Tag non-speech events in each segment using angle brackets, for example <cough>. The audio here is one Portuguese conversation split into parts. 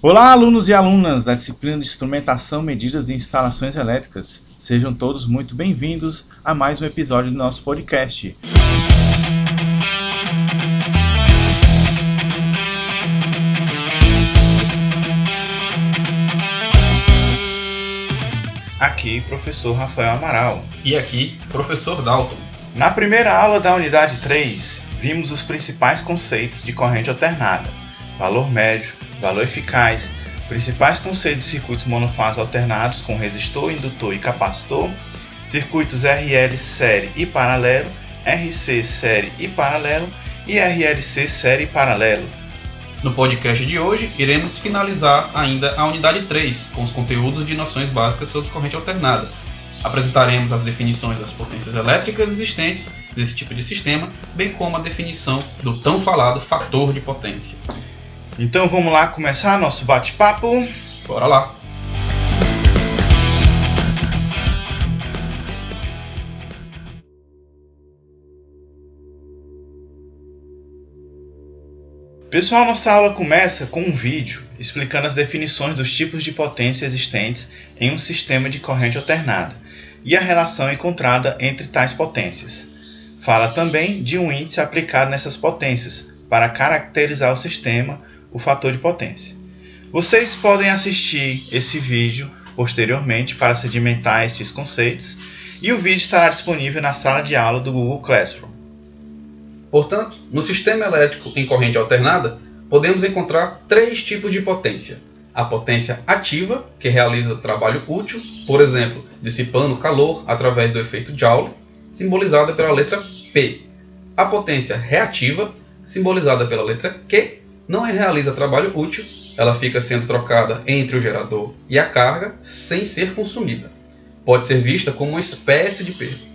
Olá, alunos e alunas da disciplina de Instrumentação, Medidas e Instalações Elétricas. Sejam todos muito bem-vindos a mais um episódio do nosso podcast. Aqui, professor Rafael Amaral. E aqui, professor Dalton. Na primeira aula da unidade 3, vimos os principais conceitos de corrente alternada: valor médio, valor eficaz, principais conceitos de circuitos monofase alternados com resistor, indutor e capacitor, circuitos RL série e paralelo, RC série e paralelo e RLC série e paralelo. No podcast de hoje, iremos finalizar ainda a unidade 3, com os conteúdos de noções básicas sobre corrente alternada. Apresentaremos as definições das potências elétricas existentes desse tipo de sistema, bem como a definição do tão falado fator de potência. Então vamos lá começar nosso bate-papo? Bora lá! Pessoal, nossa aula começa com um vídeo explicando as definições dos tipos de potência existentes em um sistema de corrente alternada e a relação encontrada entre tais potências. Fala também de um índice aplicado nessas potências para caracterizar o sistema o fator de potência. Vocês podem assistir esse vídeo posteriormente para sedimentar estes conceitos e o vídeo estará disponível na sala de aula do Google Classroom. Portanto, no sistema elétrico em corrente alternada, podemos encontrar três tipos de potência. A potência ativa, que realiza trabalho útil, por exemplo, dissipando calor através do efeito Joule, simbolizada pela letra P. A potência reativa, simbolizada pela letra Q, não realiza trabalho útil, ela fica sendo trocada entre o gerador e a carga sem ser consumida. Pode ser vista como uma espécie de perda.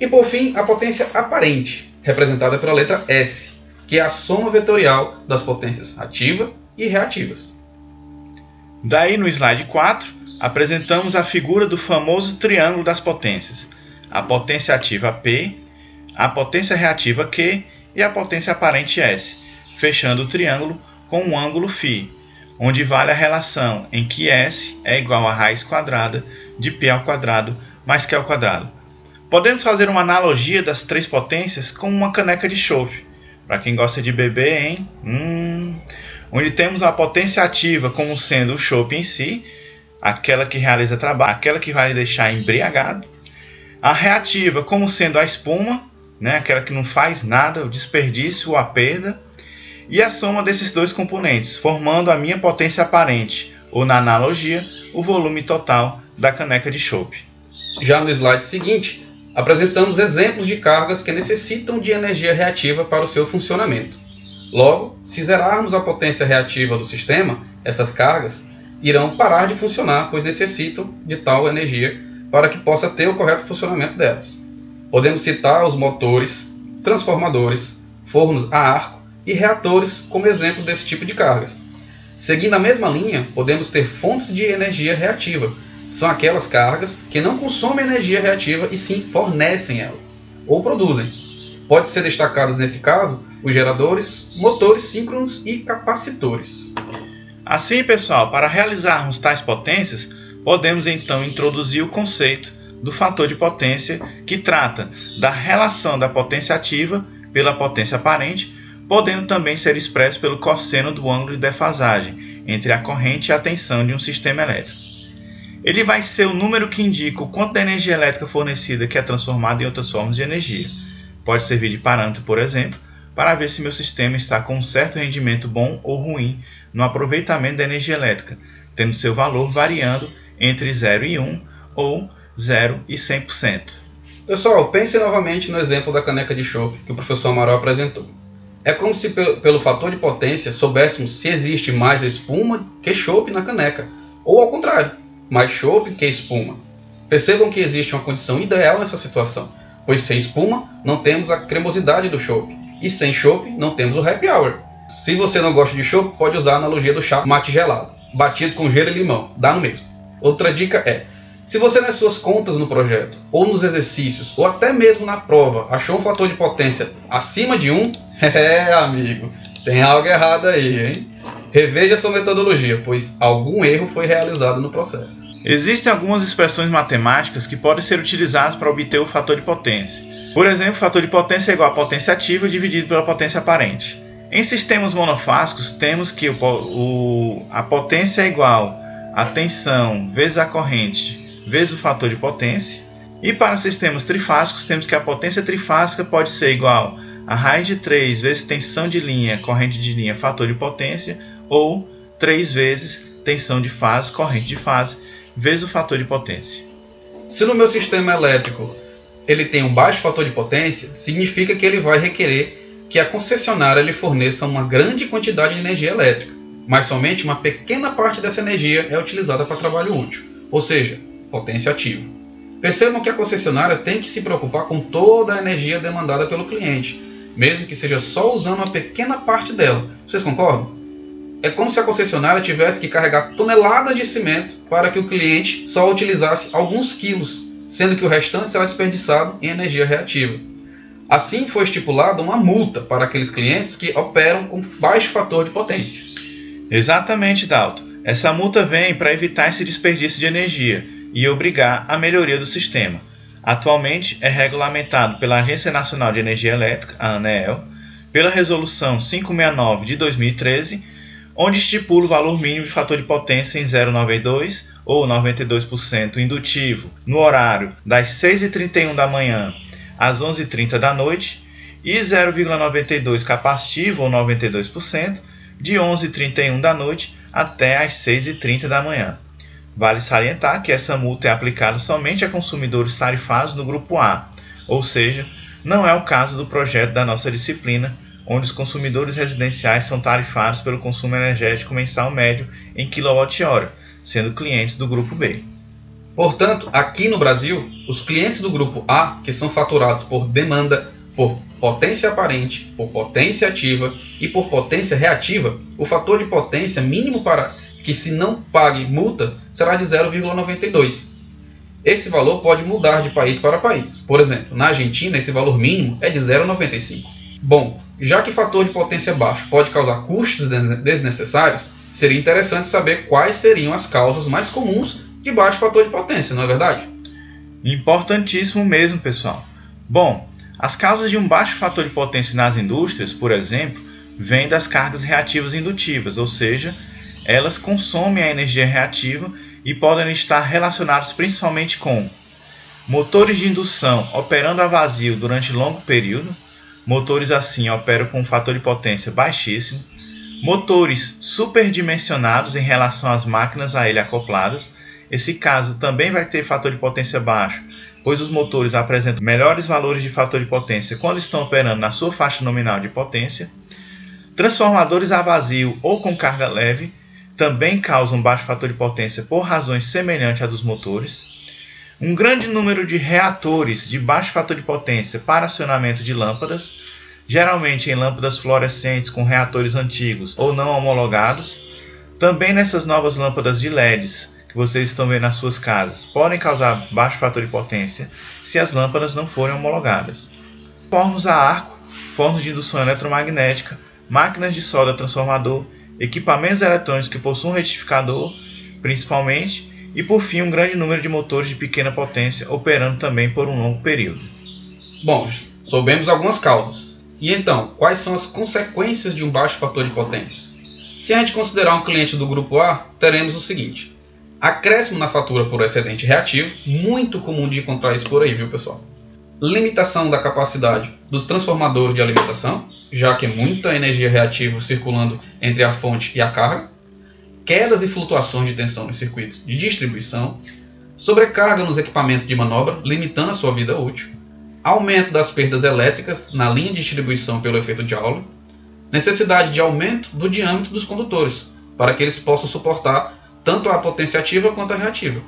E por fim, a potência aparente, representada pela letra S, que é a soma vetorial das potências ativa e reativas. Daí no slide 4, apresentamos a figura do famoso triângulo das potências: a potência ativa P, a potência reativa Q e a potência aparente S fechando o triângulo com um ângulo φ, onde vale a relação em que S é igual a raiz quadrada de P ao quadrado mais Q ao quadrado. Podemos fazer uma analogia das três potências com uma caneca de chope. Para quem gosta de beber, hein? Hum, onde temos a potência ativa como sendo o chope em si, aquela que realiza trabalho, aquela que vai deixar embriagado. A reativa como sendo a espuma, né, aquela que não faz nada, o desperdício ou a perda e a soma desses dois componentes, formando a minha potência aparente, ou na analogia, o volume total da caneca de chope. Já no slide seguinte, apresentamos exemplos de cargas que necessitam de energia reativa para o seu funcionamento. Logo, se zerarmos a potência reativa do sistema, essas cargas irão parar de funcionar, pois necessitam de tal energia para que possa ter o correto funcionamento delas. Podemos citar os motores, transformadores, fornos a arco e reatores como exemplo desse tipo de cargas. Seguindo a mesma linha, podemos ter fontes de energia reativa. São aquelas cargas que não consomem energia reativa e sim fornecem ela, ou produzem. Pode ser destacados nesse caso os geradores, motores síncronos e capacitores. Assim, pessoal, para realizarmos tais potências, podemos então introduzir o conceito do fator de potência, que trata da relação da potência ativa pela potência aparente podendo também ser expresso pelo cosseno do ângulo de defasagem entre a corrente e a tensão de um sistema elétrico. Ele vai ser o número que indica o quanto da energia elétrica fornecida que é transformada em outras formas de energia. Pode servir de parâmetro, por exemplo, para ver se meu sistema está com um certo rendimento bom ou ruim no aproveitamento da energia elétrica, tendo seu valor variando entre 0 e 1 ou 0 e 100%. Pessoal, pense novamente no exemplo da caneca de chope que o professor Amaral apresentou. É como se pelo, fator de potência soubéssemos se existe mais espuma que chope na caneca, ou ao contrário, mais chope que espuma. Percebam que existe uma condição ideal nessa situação, pois sem espuma não temos a cremosidade do chope, e sem chope não temos o happy hour. Se você não gosta de chope, pode usar a analogia do chá mate gelado, batido com gelo e limão, dá no mesmo. Outra dica é, se você nas suas contas no projeto, ou nos exercícios, ou até mesmo na prova, achou um fator de potência acima de 1, <laughs> é amigo, tem algo errado aí, hein? reveja sua metodologia, pois algum erro foi realizado no processo. Existem algumas expressões matemáticas que podem ser utilizadas para obter o fator de potência. Por exemplo, o fator de potência é igual à potência ativa dividido pela potência aparente. Em sistemas monofásicos, temos que o, o, a potência é igual a tensão vezes a corrente vezes o fator de potência. E para sistemas trifásicos, temos que a potência trifásica pode ser igual a raiz de 3 vezes tensão de linha, corrente de linha, fator de potência, ou 3 vezes tensão de fase, corrente de fase, vezes o fator de potência. Se no meu sistema elétrico ele tem um baixo fator de potência, significa que ele vai requerer que a concessionária lhe forneça uma grande quantidade de energia elétrica, mas somente uma pequena parte dessa energia é utilizada para trabalho útil, ou seja, potência ativa. Percebam que a concessionária tem que se preocupar com toda a energia demandada pelo cliente, mesmo que seja só usando uma pequena parte dela. Vocês concordam? É como se a concessionária tivesse que carregar toneladas de cimento para que o cliente só utilizasse alguns quilos, sendo que o restante será desperdiçado em energia reativa. Assim foi estipulada uma multa para aqueles clientes que operam com baixo fator de potência. Exatamente, Dalton. Essa multa vem para evitar esse desperdício de energia e obrigar a melhoria do sistema. Atualmente é regulamentado pela Agência Nacional de Energia Elétrica, a ANEEL, pela Resolução 569 de 2013, onde estipula o valor mínimo de fator de potência em 0,92 ou 92% indutivo no horário das 6h31 da manhã às 11h30 da noite e 0,92 capacitivo ou 92% de 11h31 da noite até às 6h30 da manhã. Vale salientar que essa multa é aplicada somente a consumidores tarifados no grupo A, ou seja, não é o caso do projeto da nossa disciplina, onde os consumidores residenciais são tarifados pelo consumo energético mensal médio em kWh, sendo clientes do grupo B. Portanto, aqui no Brasil, os clientes do grupo A, que são faturados por demanda, por potência aparente, por potência ativa e por potência reativa, o fator de potência mínimo para que se não pague multa será de 0,92. Esse valor pode mudar de país para país. Por exemplo, na Argentina esse valor mínimo é de 0,95. Bom, já que fator de potência baixo pode causar custos desnecessários, seria interessante saber quais seriam as causas mais comuns de baixo fator de potência, não é verdade? Importantíssimo mesmo, pessoal. Bom, as causas de um baixo fator de potência nas indústrias, por exemplo, vêm das cargas reativas indutivas, ou seja, elas consomem a energia reativa e podem estar relacionadas principalmente com motores de indução operando a vazio durante longo período, motores assim operam com um fator de potência baixíssimo, motores superdimensionados em relação às máquinas a ele acopladas. Esse caso também vai ter fator de potência baixo, pois os motores apresentam melhores valores de fator de potência quando estão operando na sua faixa nominal de potência. Transformadores a vazio ou com carga leve, também causam baixo fator de potência por razões semelhantes à dos motores. Um grande número de reatores de baixo fator de potência para acionamento de lâmpadas, geralmente em lâmpadas fluorescentes com reatores antigos ou não homologados. Também nessas novas lâmpadas de LEDs que vocês estão vendo nas suas casas podem causar baixo fator de potência se as lâmpadas não forem homologadas. Fornos a arco, fornos de indução eletromagnética, máquinas de solda transformador equipamentos eletrônicos que possuam retificador, principalmente, e por fim um grande número de motores de pequena potência operando também por um longo período. Bom, soubemos algumas causas. E então, quais são as consequências de um baixo fator de potência? Se a gente considerar um cliente do grupo A, teremos o seguinte: acréscimo na fatura por excedente reativo, muito comum de encontrar isso por aí, viu pessoal? Limitação da capacidade dos transformadores de alimentação, já que muita energia reativa circulando entre a fonte e a carga, quedas e flutuações de tensão nos circuitos de distribuição, sobrecarga nos equipamentos de manobra, limitando a sua vida útil, aumento das perdas elétricas na linha de distribuição pelo efeito Joule, necessidade de aumento do diâmetro dos condutores, para que eles possam suportar tanto a potência ativa quanto a reativa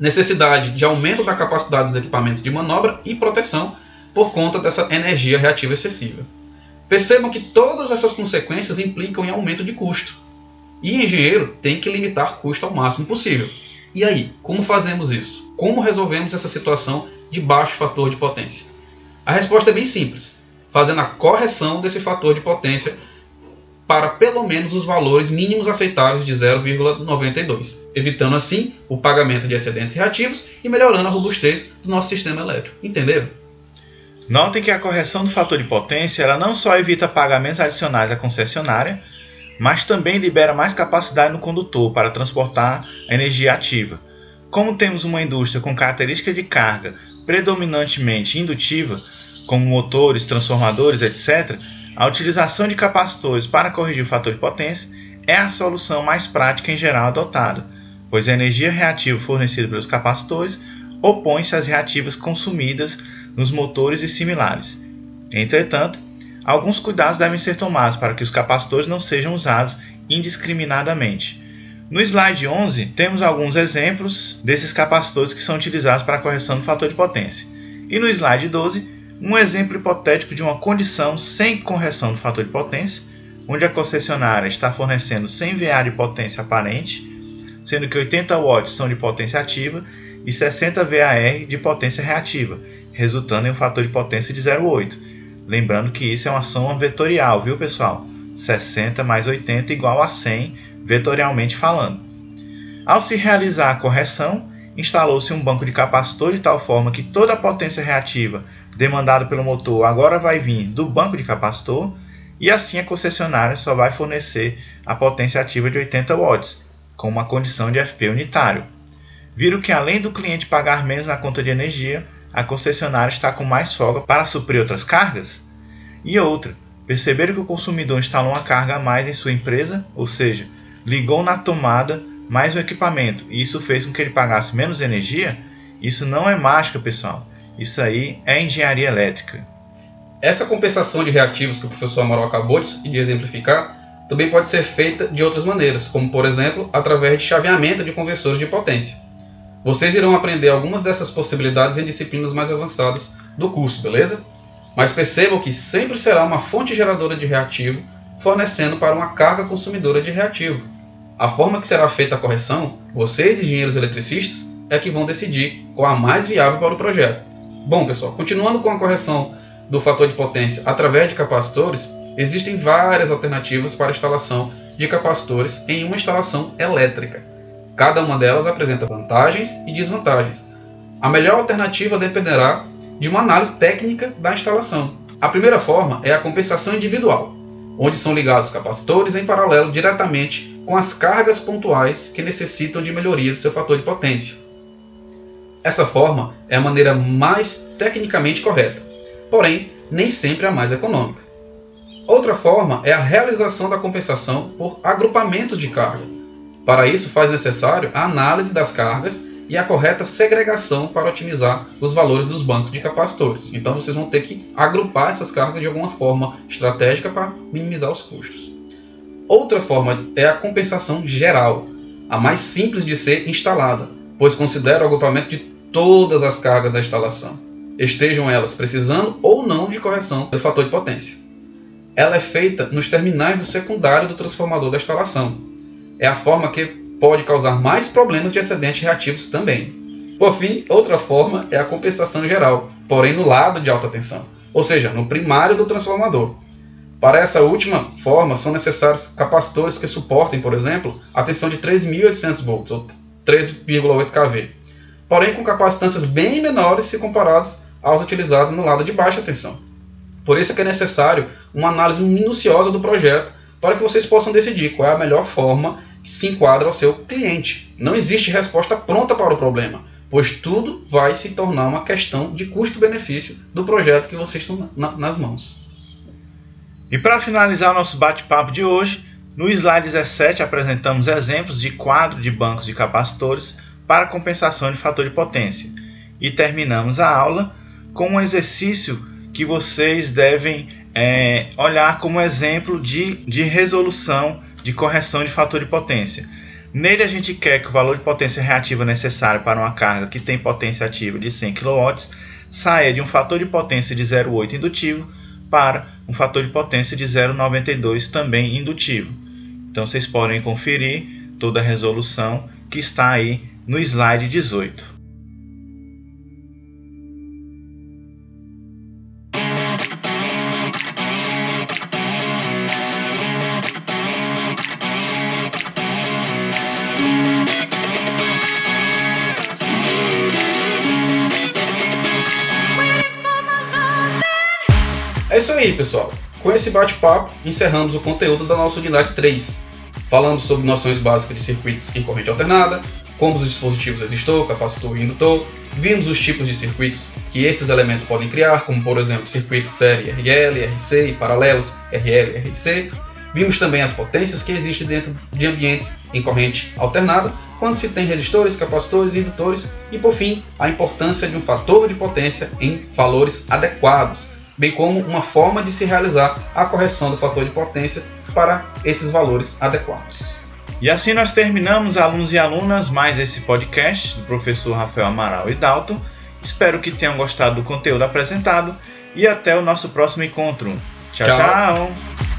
necessidade de aumento da capacidade dos equipamentos de manobra e proteção por conta dessa energia reativa excessiva. Percebam que todas essas consequências implicam em aumento de custo. E engenheiro tem que limitar custo ao máximo possível. E aí, como fazemos isso? Como resolvemos essa situação de baixo fator de potência? A resposta é bem simples: fazendo a correção desse fator de potência para pelo menos os valores mínimos aceitáveis de 0,92, evitando assim o pagamento de excedentes reativos e melhorando a robustez do nosso sistema elétrico. Entenderam? Notem que a correção do fator de potência ela não só evita pagamentos adicionais à concessionária, mas também libera mais capacidade no condutor para transportar a energia ativa. Como temos uma indústria com característica de carga predominantemente indutiva, como motores, transformadores, etc., a utilização de capacitores para corrigir o fator de potência é a solução mais prática em geral adotada, pois a energia reativa fornecida pelos capacitores opõe-se às reativas consumidas nos motores e similares. Entretanto, alguns cuidados devem ser tomados para que os capacitores não sejam usados indiscriminadamente. No slide 11, temos alguns exemplos desses capacitores que são utilizados para a correção do fator de potência. E no slide 12, um exemplo hipotético de uma condição sem correção do fator de potência, onde a concessionária está fornecendo 100 VA de potência aparente, sendo que 80 watts são de potência ativa e 60 VAR de potência reativa, resultando em um fator de potência de 0,8. Lembrando que isso é uma soma vetorial, viu pessoal? 60 mais 80 igual a 100, vetorialmente falando. Ao se realizar a correção, instalou-se um banco de capacitor de tal forma que toda a potência reativa demandada pelo motor agora vai vir do banco de capacitor e assim a concessionária só vai fornecer a potência ativa de 80 watts, com uma condição de FP unitário. Viram que além do cliente pagar menos na conta de energia, a concessionária está com mais folga para suprir outras cargas? E outra, perceberam que o consumidor instalou uma carga a mais em sua empresa, ou seja, ligou na tomada mais um equipamento e isso fez com que ele pagasse menos energia, isso não é mágica, pessoal. Isso aí é engenharia elétrica. Essa compensação de reativos que o professor Amaral acabou de exemplificar também pode ser feita de outras maneiras, como por exemplo através de chaveamento de conversores de potência. Vocês irão aprender algumas dessas possibilidades em disciplinas mais avançadas do curso, beleza? Mas percebam que sempre será uma fonte geradora de reativo fornecendo para uma carga consumidora de reativo. A forma que será feita a correção, vocês, engenheiros eletricistas, é que vão decidir qual a mais viável para o projeto. Bom, pessoal, continuando com a correção do fator de potência através de capacitores, existem várias alternativas para a instalação de capacitores em uma instalação elétrica. Cada uma delas apresenta vantagens e desvantagens. A melhor alternativa dependerá de uma análise técnica da instalação. A primeira forma é a compensação individual, onde são ligados capacitores em paralelo diretamente com as cargas pontuais que necessitam de melhoria do seu fator de potência. Essa forma é a maneira mais tecnicamente correta, porém nem sempre a mais econômica. Outra forma é a realização da compensação por agrupamento de carga. Para isso, faz necessário a análise das cargas e a correta segregação para otimizar os valores dos bancos de capacitores. Então, vocês vão ter que agrupar essas cargas de alguma forma estratégica para minimizar os custos. Outra forma é a compensação geral, a mais simples de ser instalada, pois considera o agrupamento de todas as cargas da instalação, estejam elas precisando ou não de correção do fator de potência. Ela é feita nos terminais do secundário do transformador da instalação. É a forma que pode causar mais problemas de excedentes reativos também. Por fim, outra forma é a compensação geral, porém no lado de alta tensão, ou seja, no primário do transformador para essa última forma, são necessários capacitores que suportem, por exemplo, a tensão de 3.800 volts, ou 3,8 kV, porém com capacitâncias bem menores se comparados aos utilizados no lado de baixa tensão. Por isso é que é necessário uma análise minuciosa do projeto para que vocês possam decidir qual é a melhor forma que se enquadra ao seu cliente. Não existe resposta pronta para o problema, pois tudo vai se tornar uma questão de custo-benefício do projeto que vocês estão na, nas mãos. E para finalizar nosso bate-papo de hoje, no slide 17 apresentamos exemplos de quadro de bancos de capacitores para compensação de fator de potência. E terminamos a aula com um exercício que vocês devem é, olhar como exemplo de, de resolução de correção de fator de potência. Nele a gente quer que o valor de potência reativa necessário para uma carga que tem potência ativa de 100 kW saia de um fator de potência de 0,8 indutivo para um fator de potência de 0,92 também indutivo. Então vocês podem conferir toda a resolução que está aí no slide 18. Aí, pessoal. Com esse bate-papo, encerramos o conteúdo da nossa unidade 3. Falamos sobre noções básicas de circuitos em corrente alternada, como os dispositivos resistor, capacitor e indutor, vimos os tipos de circuitos que esses elementos podem criar, como por exemplo circuitos série RL, RC e paralelos RL RC. Vimos também as potências que existem dentro de ambientes em corrente alternada, quando se tem resistores, capacitores e indutores, e por fim, a importância de um fator de potência em valores adequados, bem como uma forma de se realizar a correção do fator de potência para esses valores adequados. E assim nós terminamos, alunos e alunas, mais esse podcast do professor Rafael Amaral e Dalton. Espero que tenham gostado do conteúdo apresentado e até o nosso próximo encontro. tchau. tchau. tchau.